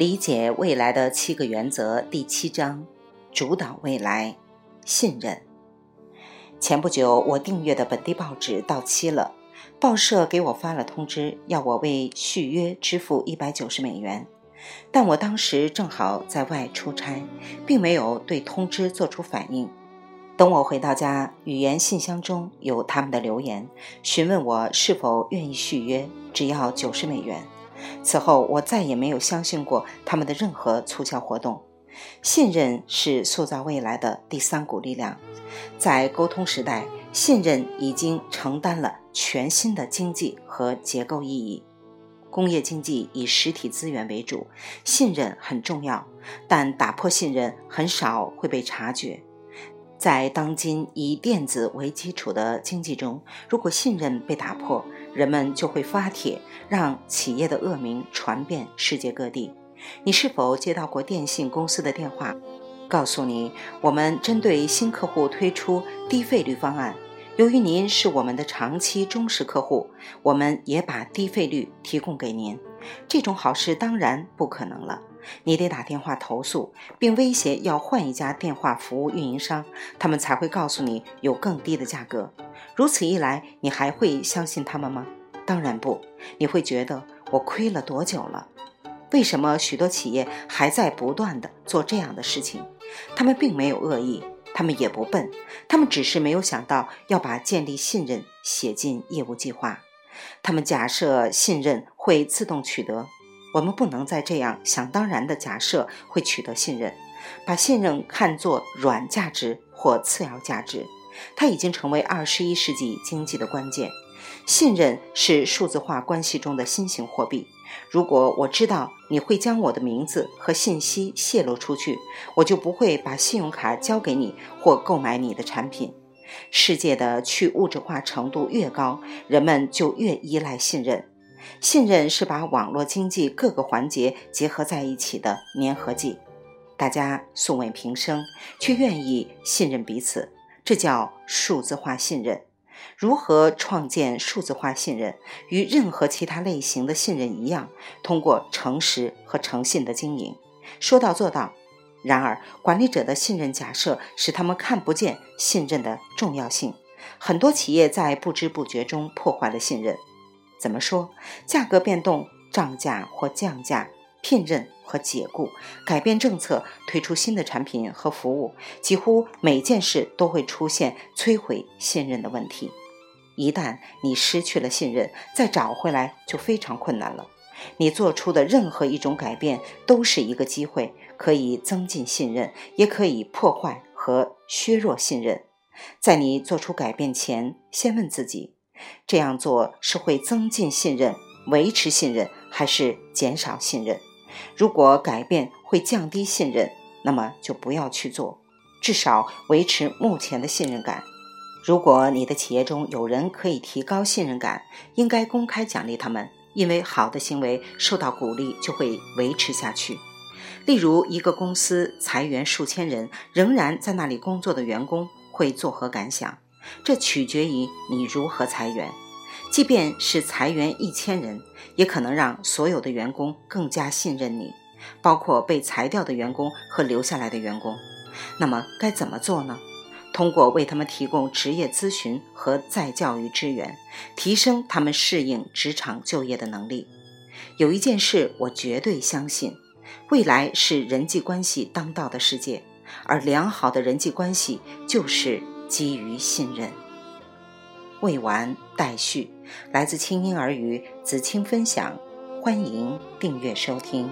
理解未来的七个原则第七章：主导未来，信任。前不久，我订阅的本地报纸到期了，报社给我发了通知，要我为续约支付一百九十美元。但我当时正好在外出差，并没有对通知做出反应。等我回到家，语言信箱中有他们的留言，询问我是否愿意续约，只要九十美元。此后，我再也没有相信过他们的任何促销活动。信任是塑造未来的第三股力量。在沟通时代，信任已经承担了全新的经济和结构意义。工业经济以实体资源为主，信任很重要，但打破信任很少会被察觉。在当今以电子为基础的经济中，如果信任被打破，人们就会发帖，让企业的恶名传遍世界各地。你是否接到过电信公司的电话，告诉你我们针对新客户推出低费率方案？由于您是我们的长期忠实客户，我们也把低费率提供给您。这种好事当然不可能了。你得打电话投诉，并威胁要换一家电话服务运营商，他们才会告诉你有更低的价格。如此一来，你还会相信他们吗？当然不，你会觉得我亏了多久了？为什么许多企业还在不断地做这样的事情？他们并没有恶意，他们也不笨，他们只是没有想到要把建立信任写进业务计划。他们假设信任会自动取得。我们不能再这样想当然的假设会取得信任，把信任看作软价值或次要价值。它已经成为二十一世纪经济的关键。信任是数字化关系中的新型货币。如果我知道你会将我的名字和信息泄露出去，我就不会把信用卡交给你或购买你的产品。世界的去物质化程度越高，人们就越依赖信任。信任是把网络经济各个环节结合在一起的粘合剂，大家素昧平生，却愿意信任彼此，这叫数字化信任。如何创建数字化信任？与任何其他类型的信任一样，通过诚实和诚信的经营，说到做到。然而，管理者的信任假设使他们看不见信任的重要性，很多企业在不知不觉中破坏了信任。怎么说？价格变动、涨价或降价、聘任和解雇、改变政策、推出新的产品和服务，几乎每件事都会出现摧毁信任的问题。一旦你失去了信任，再找回来就非常困难了。你做出的任何一种改变都是一个机会，可以增进信任，也可以破坏和削弱信任。在你做出改变前，先问自己。这样做是会增进信任、维持信任，还是减少信任？如果改变会降低信任，那么就不要去做，至少维持目前的信任感。如果你的企业中有人可以提高信任感，应该公开奖励他们，因为好的行为受到鼓励就会维持下去。例如，一个公司裁员数千人，仍然在那里工作的员工会作何感想？这取决于你如何裁员，即便是裁员一千人，也可能让所有的员工更加信任你，包括被裁掉的员工和留下来的员工。那么该怎么做呢？通过为他们提供职业咨询和再教育支援，提升他们适应职场就业的能力。有一件事我绝对相信：未来是人际关系当道的世界，而良好的人际关系就是。基于信任，未完待续。来自清音儿语子青分享，欢迎订阅收听。